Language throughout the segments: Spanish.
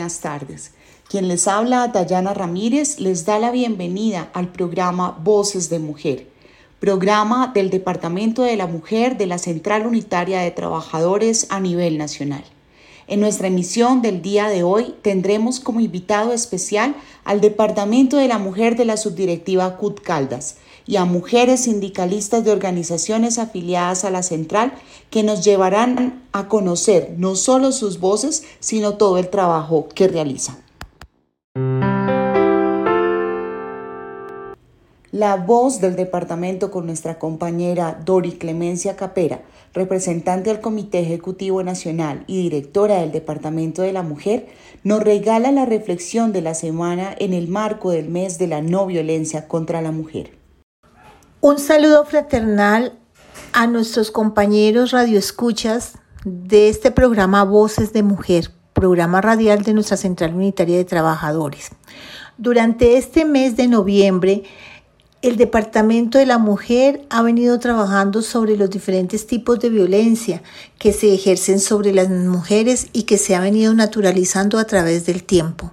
buenas tardes. Quien les habla, Dayana Ramírez, les da la bienvenida al programa Voces de Mujer, programa del Departamento de la Mujer de la Central Unitaria de Trabajadores a nivel nacional. En nuestra emisión del día de hoy tendremos como invitado especial al Departamento de la Mujer de la Subdirectiva CUT Caldas y a mujeres sindicalistas de organizaciones afiliadas a la central que nos llevarán a conocer no solo sus voces, sino todo el trabajo que realizan. La voz del departamento con nuestra compañera Dori Clemencia Capera, representante del Comité Ejecutivo Nacional y directora del Departamento de la Mujer, nos regala la reflexión de la semana en el marco del mes de la no violencia contra la mujer. Un saludo fraternal a nuestros compañeros radioescuchas de este programa Voces de Mujer, programa radial de nuestra Central Unitaria de Trabajadores. Durante este mes de noviembre, el Departamento de la Mujer ha venido trabajando sobre los diferentes tipos de violencia que se ejercen sobre las mujeres y que se ha venido naturalizando a través del tiempo.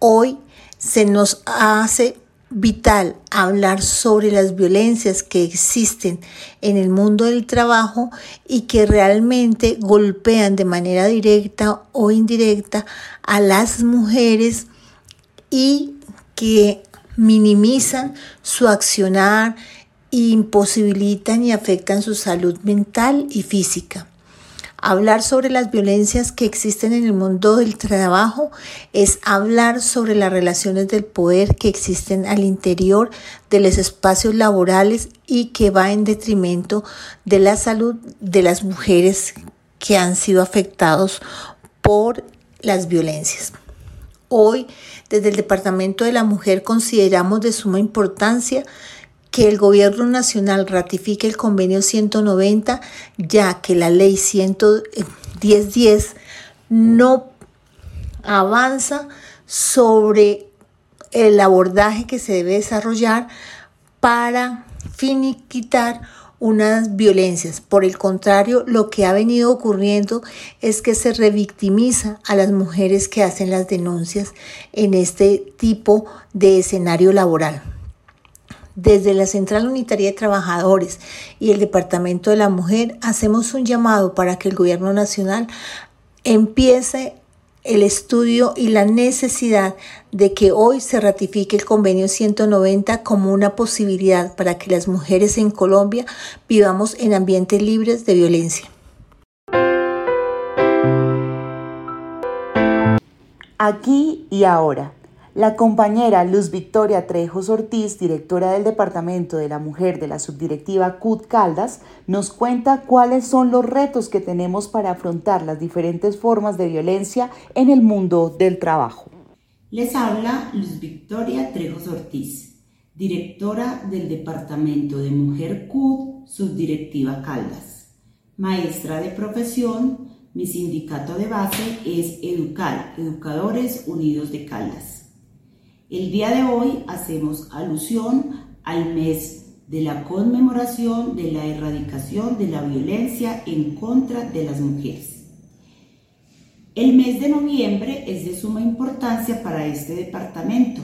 Hoy se nos hace vital hablar sobre las violencias que existen en el mundo del trabajo y que realmente golpean de manera directa o indirecta a las mujeres y que minimizan su accionar, imposibilitan y afectan su salud mental y física. Hablar sobre las violencias que existen en el mundo del trabajo es hablar sobre las relaciones del poder que existen al interior de los espacios laborales y que va en detrimento de la salud de las mujeres que han sido afectados por las violencias. Hoy, desde el Departamento de la Mujer, consideramos de suma importancia que el Gobierno Nacional ratifique el convenio 190, ya que la ley 11010 no avanza sobre el abordaje que se debe desarrollar para finiquitar unas violencias. Por el contrario, lo que ha venido ocurriendo es que se revictimiza a las mujeres que hacen las denuncias en este tipo de escenario laboral. Desde la Central Unitaria de Trabajadores y el Departamento de la Mujer hacemos un llamado para que el Gobierno Nacional empiece el estudio y la necesidad de que hoy se ratifique el convenio 190 como una posibilidad para que las mujeres en Colombia vivamos en ambientes libres de violencia. Aquí y ahora. La compañera Luz Victoria Trejos Ortiz, directora del Departamento de la Mujer de la Subdirectiva CUT Caldas, nos cuenta cuáles son los retos que tenemos para afrontar las diferentes formas de violencia en el mundo del trabajo. Les habla Luz Victoria Trejos Ortiz, directora del Departamento de Mujer CUT Subdirectiva Caldas. Maestra de profesión, mi sindicato de base es Educar, Educadores Unidos de Caldas. El día de hoy hacemos alusión al mes de la conmemoración de la erradicación de la violencia en contra de las mujeres. El mes de noviembre es de suma importancia para este departamento,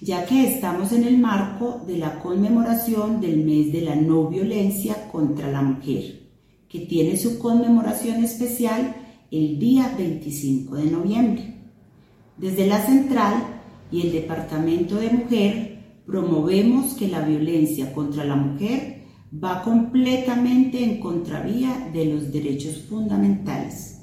ya que estamos en el marco de la conmemoración del mes de la no violencia contra la mujer, que tiene su conmemoración especial el día 25 de noviembre. Desde la central y el Departamento de Mujer promovemos que la violencia contra la mujer va completamente en contravía de los derechos fundamentales.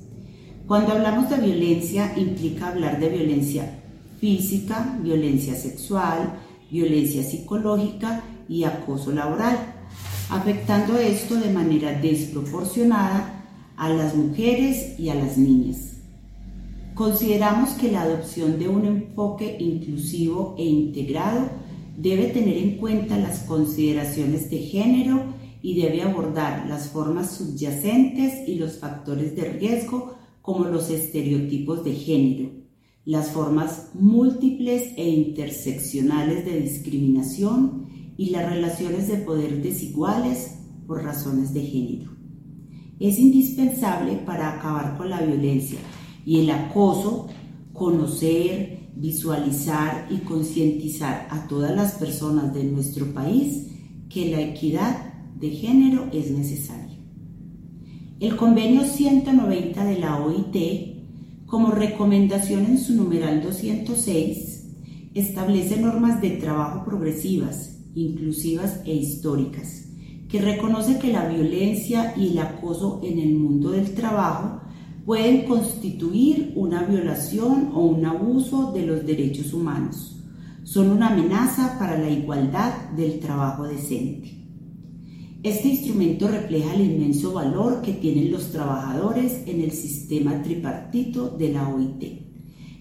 Cuando hablamos de violencia implica hablar de violencia física, violencia sexual, violencia psicológica y acoso laboral, afectando esto de manera desproporcionada a las mujeres y a las niñas. Consideramos que la adopción de un enfoque inclusivo e integrado debe tener en cuenta las consideraciones de género y debe abordar las formas subyacentes y los factores de riesgo como los estereotipos de género, las formas múltiples e interseccionales de discriminación y las relaciones de poder desiguales por razones de género. Es indispensable para acabar con la violencia y el acoso conocer, visualizar y concientizar a todas las personas de nuestro país que la equidad de género es necesaria. El convenio 190 de la OIT, como recomendación en su numeral 206, establece normas de trabajo progresivas, inclusivas e históricas, que reconoce que la violencia y el acoso en el mundo del trabajo pueden constituir una violación o un abuso de los derechos humanos. Son una amenaza para la igualdad del trabajo decente. Este instrumento refleja el inmenso valor que tienen los trabajadores en el sistema tripartito de la OIT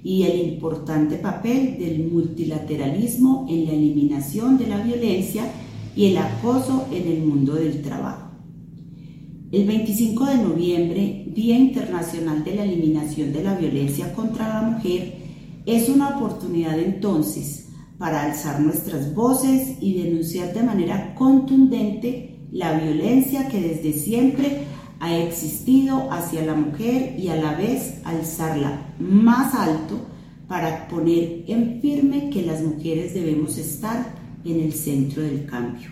y el importante papel del multilateralismo en la eliminación de la violencia y el acoso en el mundo del trabajo. El 25 de noviembre, Día Internacional de la Eliminación de la Violencia contra la Mujer, es una oportunidad entonces para alzar nuestras voces y denunciar de manera contundente la violencia que desde siempre ha existido hacia la mujer y a la vez alzarla más alto para poner en firme que las mujeres debemos estar en el centro del cambio.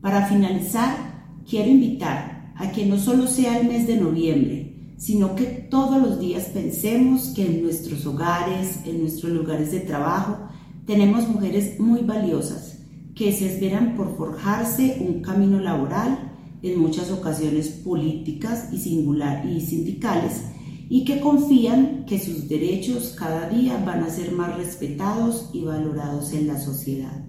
Para finalizar, quiero invitar a que no solo sea el mes de noviembre, sino que todos los días pensemos que en nuestros hogares, en nuestros lugares de trabajo, tenemos mujeres muy valiosas que se esperan por forjarse un camino laboral, en muchas ocasiones políticas y, sindicales, y que confían que sus derechos cada día van a ser más respetados y valorados en la sociedad.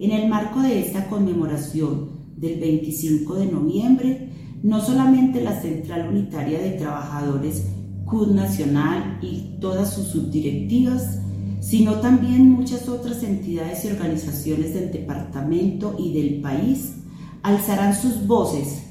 En el marco de esta conmemoración del 25 de noviembre, no solamente la Central Unitaria de Trabajadores CUD Nacional y todas sus subdirectivas, sino también muchas otras entidades y organizaciones del departamento y del país alzarán sus voces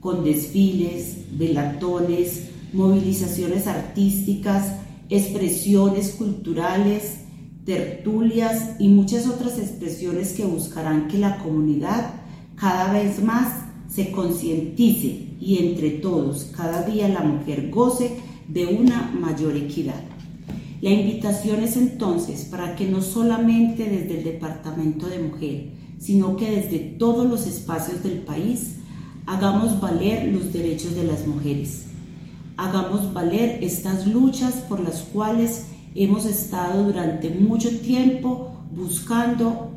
con desfiles, velatones, movilizaciones artísticas, expresiones culturales, tertulias y muchas otras expresiones que buscarán que la comunidad cada vez más se concientice y entre todos cada día la mujer goce de una mayor equidad. La invitación es entonces para que no solamente desde el Departamento de Mujer, sino que desde todos los espacios del país hagamos valer los derechos de las mujeres. Hagamos valer estas luchas por las cuales hemos estado durante mucho tiempo buscando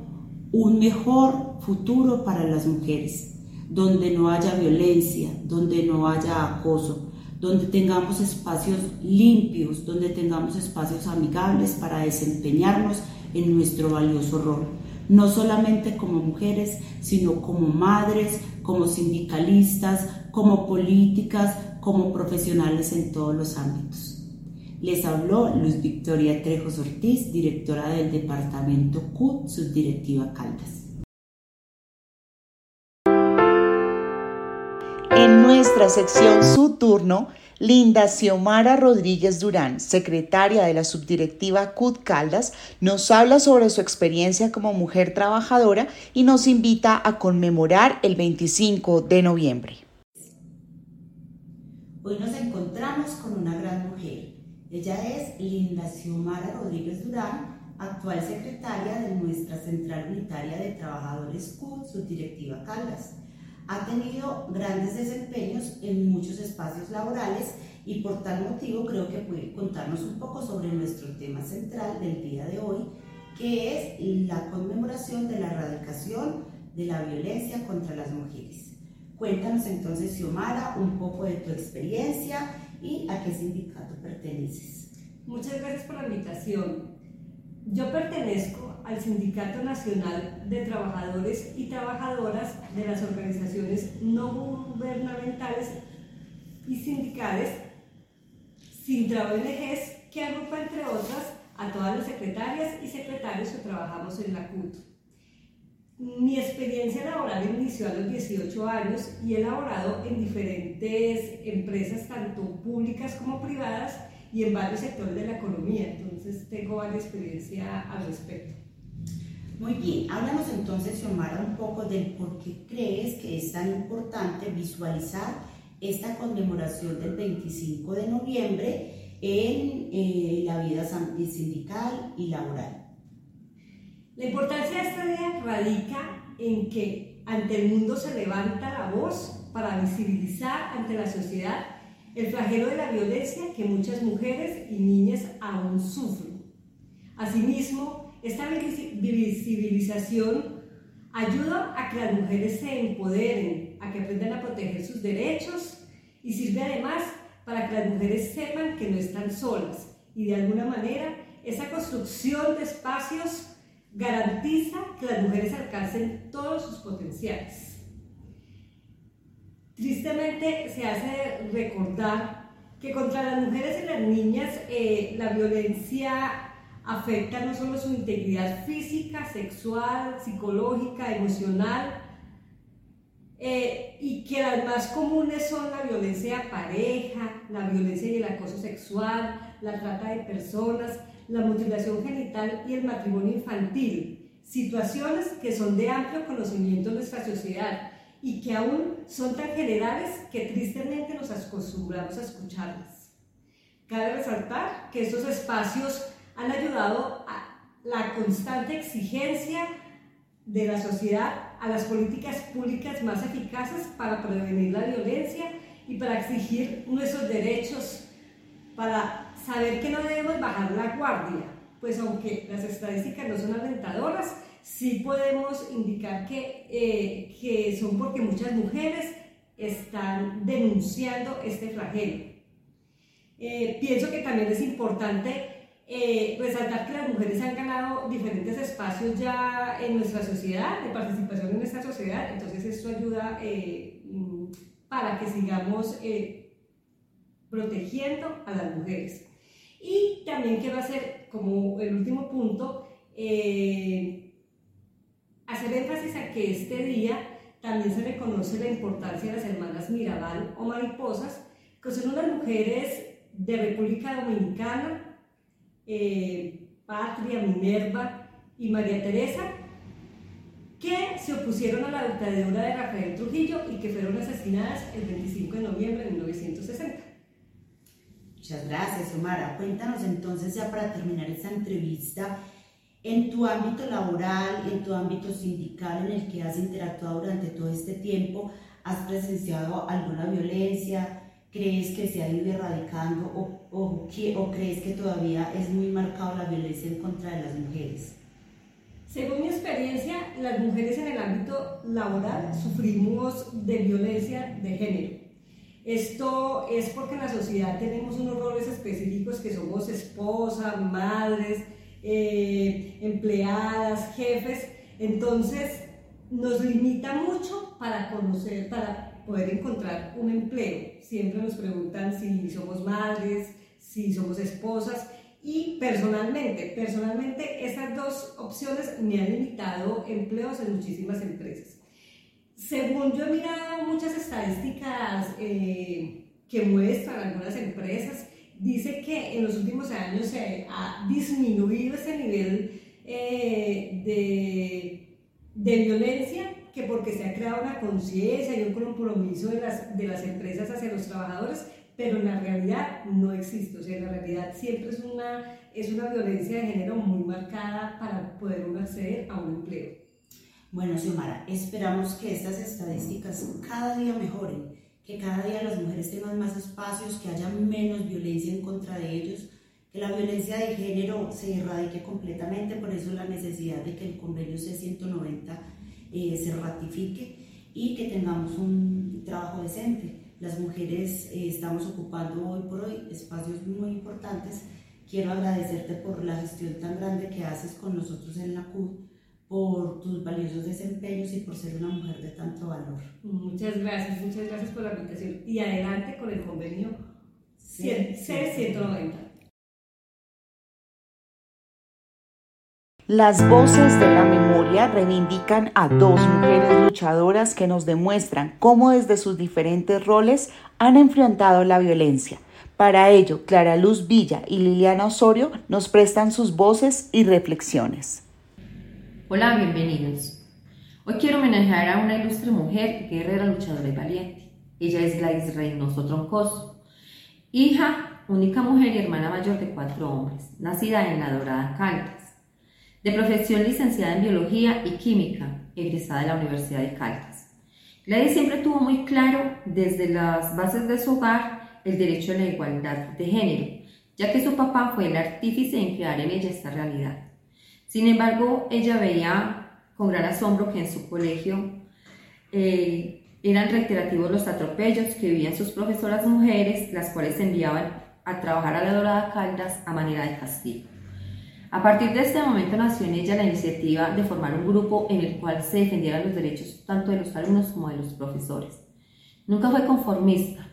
un mejor futuro para las mujeres, donde no haya violencia, donde no haya acoso, donde tengamos espacios limpios, donde tengamos espacios amigables para desempeñarnos en nuestro valioso rol, no solamente como mujeres, sino como madres, como sindicalistas, como políticas, como profesionales en todos los ámbitos. Les habló Luz Victoria Trejos Ortiz, directora del Departamento CUT, subdirectiva Caldas. Sección Su Turno, Linda Xiomara Rodríguez Durán, secretaria de la subdirectiva CUD Caldas, nos habla sobre su experiencia como mujer trabajadora y nos invita a conmemorar el 25 de noviembre. Hoy nos encontramos con una gran mujer. Ella es Linda Xiomara Rodríguez Durán, actual secretaria de nuestra Central Unitaria de Trabajadores CUD, subdirectiva Caldas ha tenido grandes desempeños en muchos espacios laborales y por tal motivo creo que puede contarnos un poco sobre nuestro tema central del día de hoy, que es la conmemoración de la erradicación de la violencia contra las mujeres. Cuéntanos entonces, Xiomara, un poco de tu experiencia y a qué sindicato perteneces. Muchas gracias por la invitación. Yo pertenezco al Sindicato Nacional de Trabajadores y Trabajadoras de las organizaciones no gubernamentales y sindicales, Sintra ONGs, que agrupa entre otras a todas las secretarias y secretarios que trabajamos en la CUT. Mi experiencia laboral inició a los 18 años y he laborado en diferentes empresas, tanto públicas como privadas, y en varios sectores de la economía, entonces tengo varias experiencia al respecto. Muy bien, háblanos entonces, Xiomara, un poco del por qué crees que es tan importante visualizar esta conmemoración del 25 de noviembre en eh, la vida sindical y laboral. La importancia de este día radica en que ante el mundo se levanta la voz para visibilizar ante la sociedad el flagelo de la violencia que muchas mujeres y niñas aún sufren. Asimismo, esta visibilización ayuda a que las mujeres se empoderen, a que aprendan a proteger sus derechos y sirve además para que las mujeres sepan que no están solas y de alguna manera esa construcción de espacios garantiza que las mujeres alcancen todos sus potenciales. Tristemente se hace recordar que contra las mujeres y las niñas eh, la violencia afecta no solo su integridad física, sexual, psicológica, emocional, eh, y que las más comunes son la violencia pareja, la violencia y el acoso sexual, la trata de personas, la mutilación genital y el matrimonio infantil, situaciones que son de amplio conocimiento en nuestra sociedad y que aún son tan generales que tristemente nos acostumbramos a escucharlas. Cabe resaltar que estos espacios han ayudado a la constante exigencia de la sociedad a las políticas públicas más eficaces para prevenir la violencia y para exigir nuestros derechos, para saber que no debemos bajar la guardia, pues aunque las estadísticas no son alentadoras, sí podemos indicar que, eh, que son porque muchas mujeres están denunciando este flagelo. Eh, pienso que también es importante eh, resaltar que las mujeres han ganado diferentes espacios ya en nuestra sociedad, de participación en nuestra sociedad, entonces esto ayuda mm, para que sigamos protegiendo a las mujeres. Y también quiero hacer como el último punto, hacer énfasis a que este día también se reconoce la importancia de las hermanas Mirabal o Mariposas, que son unas mujeres de República Dominicana, eh, Patria, Minerva y María Teresa, que se opusieron a la dictadura de Rafael Trujillo y que fueron asesinadas el 25 de noviembre de 1960. Muchas gracias, Omara. Cuéntanos entonces, ya para terminar esta entrevista, en tu ámbito laboral, en tu ámbito sindical en el que has interactuado durante todo este tiempo, ¿has presenciado alguna violencia? ¿Crees que se ha ido erradicando o, o, o crees que todavía es muy marcada la violencia en contra de las mujeres? Según mi experiencia, las mujeres en el ámbito laboral sufrimos de violencia de género. Esto es porque en la sociedad tenemos unos roles específicos que somos esposas, madres, eh, empleadas, jefes. Entonces nos limita mucho para conocer, para poder encontrar un empleo. Siempre nos preguntan si somos madres, si somos esposas. Y personalmente, personalmente esas dos opciones me han limitado empleos en muchísimas empresas. Según yo he mirado muchas estadísticas eh, que muestran algunas empresas, dice que en los últimos años se ha disminuido ese nivel eh, de, de, violencia, que porque se ha creado una conciencia y un compromiso de las, de las empresas hacia los trabajadores, pero en la realidad no existe. O sea, en la realidad siempre es una, es una violencia de género muy marcada para poder acceder a un empleo. Bueno, Xiomara, esperamos que estas estadísticas cada día mejoren, que cada día las mujeres tengan más espacios, que haya menos violencia en contra de ellos, que la violencia de género se erradique completamente, por eso la necesidad de que el convenio C-190 eh, se ratifique y que tengamos un trabajo decente. Las mujeres eh, estamos ocupando hoy por hoy espacios muy importantes. Quiero agradecerte por la gestión tan grande que haces con nosotros en la CUD por tus valiosos desempeños y por ser una mujer de tanto valor. Muchas gracias, muchas gracias por la invitación. Y adelante con el convenio C190. Las voces de la memoria reivindican a dos mujeres luchadoras que nos demuestran cómo desde sus diferentes roles han enfrentado la violencia. Para ello, Clara Luz Villa y Liliana Osorio nos prestan sus voces y reflexiones. Hola, bienvenidos. Hoy quiero homenajear a una ilustre mujer, guerrera, luchadora y valiente. Ella es Gladys Reynoso Troncoso, hija única mujer y hermana mayor de cuatro hombres, nacida en La Dorada, Caldas. De profesión licenciada en Biología y Química, egresada de la Universidad de Caldas. Gladys siempre tuvo muy claro, desde las bases de su hogar, el derecho a la igualdad de género, ya que su papá fue el artífice en crear en ella esta realidad. Sin embargo, ella veía con gran asombro que en su colegio eh, eran reiterativos los atropellos que vivían sus profesoras mujeres, las cuales enviaban a trabajar a la Dorada Caldas a manera de castigo. A partir de este momento nació en ella la iniciativa de formar un grupo en el cual se defendieran los derechos tanto de los alumnos como de los profesores. Nunca fue conformista.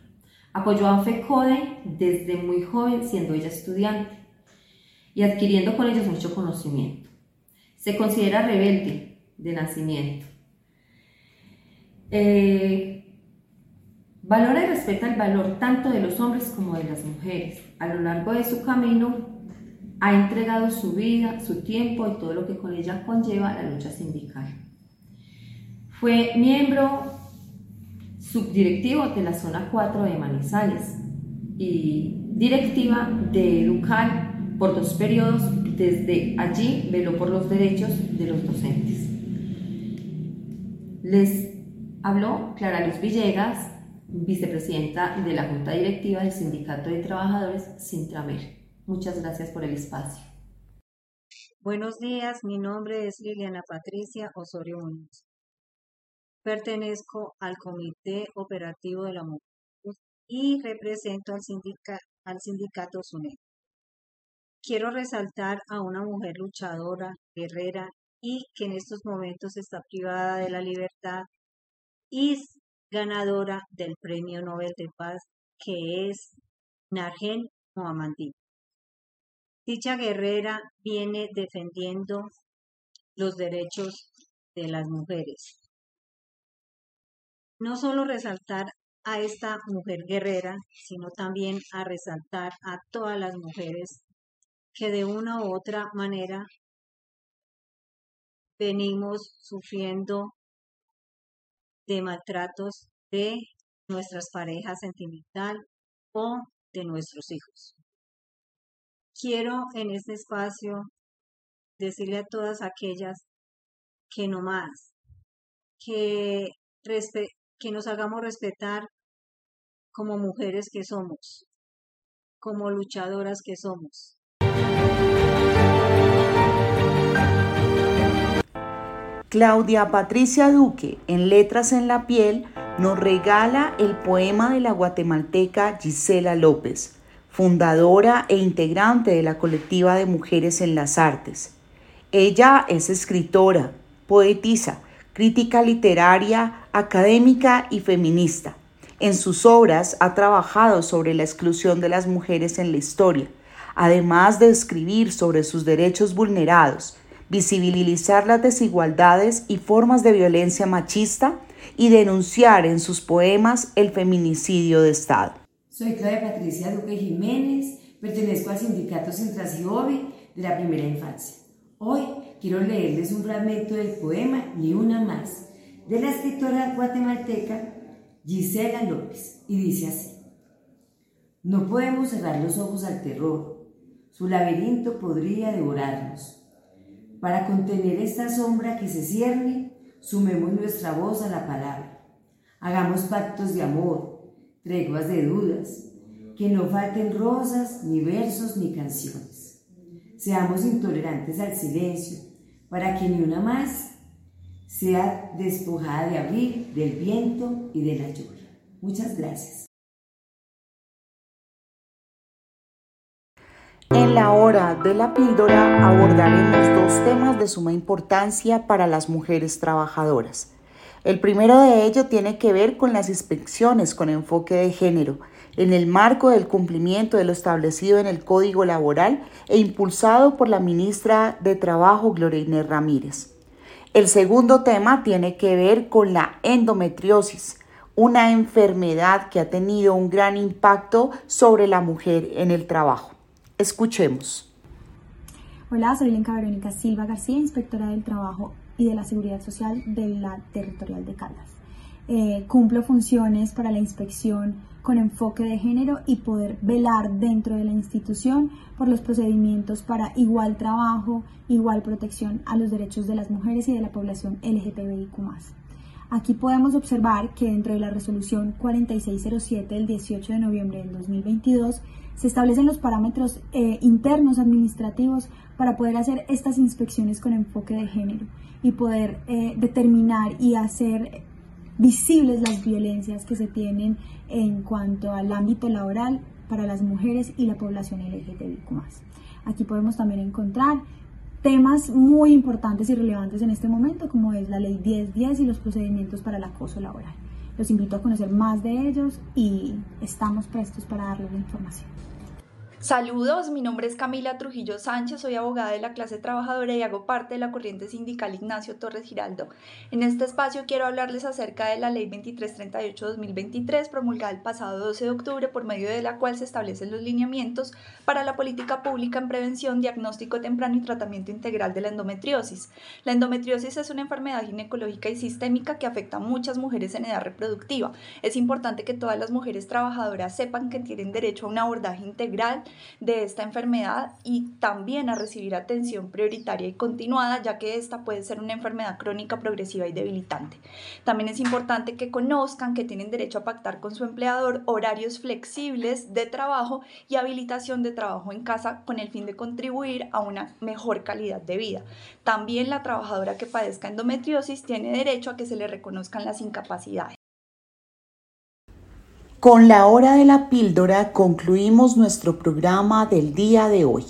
Apoyó a FECODE desde muy joven, siendo ella estudiante, y adquiriendo con ellos mucho conocimiento. Se considera rebelde de nacimiento eh, valora y respeta el valor tanto de los hombres como de las mujeres. A lo largo de su camino ha entregado su vida, su tiempo y todo lo que con ella conlleva la lucha sindical. Fue miembro subdirectivo de la zona 4 de Manizales y directiva de Educal por dos periodos. Desde allí veló por los derechos de los docentes. Les Habló Clara Luz Villegas, vicepresidenta de la Junta Directiva del Sindicato de Trabajadores Sintramer. Muchas gracias por el espacio. Buenos días, mi nombre es Liliana Patricia Osorio Muñoz. Pertenezco al Comité Operativo de la Mujer y represento al, al sindicato SUNET. Quiero resaltar a una mujer luchadora, guerrera y que en estos momentos está privada de la libertad y ganadora del Premio Nobel de Paz, que es Nargen Mohammadi. Dicha guerrera viene defendiendo los derechos de las mujeres. No solo resaltar a esta mujer guerrera, sino también a resaltar a todas las mujeres que de una u otra manera venimos sufriendo de maltratos de nuestras parejas sentimental o de nuestros hijos. Quiero en este espacio decirle a todas aquellas que no más, que, que nos hagamos respetar como mujeres que somos, como luchadoras que somos. Claudia Patricia Duque, en Letras en la Piel, nos regala el poema de la guatemalteca Gisela López, fundadora e integrante de la colectiva de Mujeres en las Artes. Ella es escritora, poetisa, crítica literaria, académica y feminista. En sus obras ha trabajado sobre la exclusión de las mujeres en la historia, además de escribir sobre sus derechos vulnerados visibilizar las desigualdades y formas de violencia machista y denunciar en sus poemas el feminicidio de Estado. Soy Claudia Patricia Duque Jiménez, pertenezco al sindicato Centrasiobe de la primera infancia. Hoy quiero leerles un fragmento del poema Ni una más, de la escritora guatemalteca Gisela López, y dice así. No podemos cerrar los ojos al terror, su laberinto podría devorarnos para contener esta sombra que se cierne, sumemos nuestra voz a la palabra. Hagamos pactos de amor, treguas de dudas, que no falten rosas, ni versos, ni canciones. Seamos intolerantes al silencio, para que ni una más sea despojada de abril, del viento y de la lluvia. Muchas gracias. En la hora de la píldora abordaremos dos temas de suma importancia para las mujeres trabajadoras. El primero de ello tiene que ver con las inspecciones con enfoque de género, en el marco del cumplimiento de lo establecido en el Código Laboral e impulsado por la ministra de Trabajo, Gloria Ramírez. El segundo tema tiene que ver con la endometriosis, una enfermedad que ha tenido un gran impacto sobre la mujer en el trabajo. Escuchemos. Hola, soy Lenca Verónica Silva García, inspectora del Trabajo y de la Seguridad Social de la Territorial de Caldas. Eh, cumplo funciones para la inspección con enfoque de género y poder velar dentro de la institución por los procedimientos para igual trabajo, igual protección a los derechos de las mujeres y de la población LGTBIQ. Aquí podemos observar que dentro de la resolución 4607 del 18 de noviembre del 2022 se establecen los parámetros eh, internos administrativos para poder hacer estas inspecciones con enfoque de género y poder eh, determinar y hacer visibles las violencias que se tienen en cuanto al ámbito laboral para las mujeres y la población LGTBIQ. Aquí podemos también encontrar temas muy importantes y relevantes en este momento, como es la ley 1010 y los procedimientos para el acoso laboral. Los invito a conocer más de ellos y estamos prestos para darles la información. Saludos, mi nombre es Camila Trujillo Sánchez, soy abogada de la clase trabajadora y hago parte de la corriente sindical Ignacio Torres Giraldo. En este espacio quiero hablarles acerca de la Ley 2338-2023 promulgada el pasado 12 de octubre por medio de la cual se establecen los lineamientos para la política pública en prevención, diagnóstico temprano y tratamiento integral de la endometriosis. La endometriosis es una enfermedad ginecológica y sistémica que afecta a muchas mujeres en edad reproductiva. Es importante que todas las mujeres trabajadoras sepan que tienen derecho a un abordaje integral de esta enfermedad y también a recibir atención prioritaria y continuada, ya que esta puede ser una enfermedad crónica progresiva y debilitante. También es importante que conozcan que tienen derecho a pactar con su empleador horarios flexibles de trabajo y habilitación de trabajo en casa con el fin de contribuir a una mejor calidad de vida. También la trabajadora que padezca endometriosis tiene derecho a que se le reconozcan las incapacidades. Con la hora de la píldora concluimos nuestro programa del día de hoy.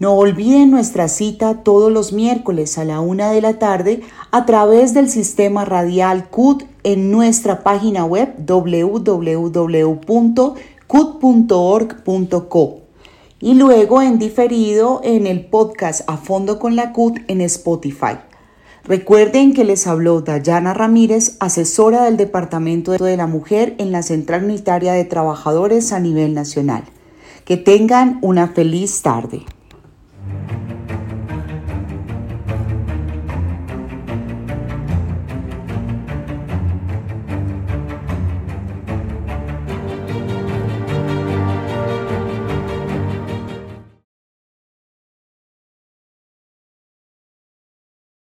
No olviden nuestra cita todos los miércoles a la una de la tarde a través del sistema radial CUT en nuestra página web www.cut.org.co y luego en diferido en el podcast A Fondo con la CUT en Spotify. Recuerden que les habló Dayana Ramírez, asesora del Departamento de la Mujer en la Central Unitaria de Trabajadores a nivel nacional. Que tengan una feliz tarde.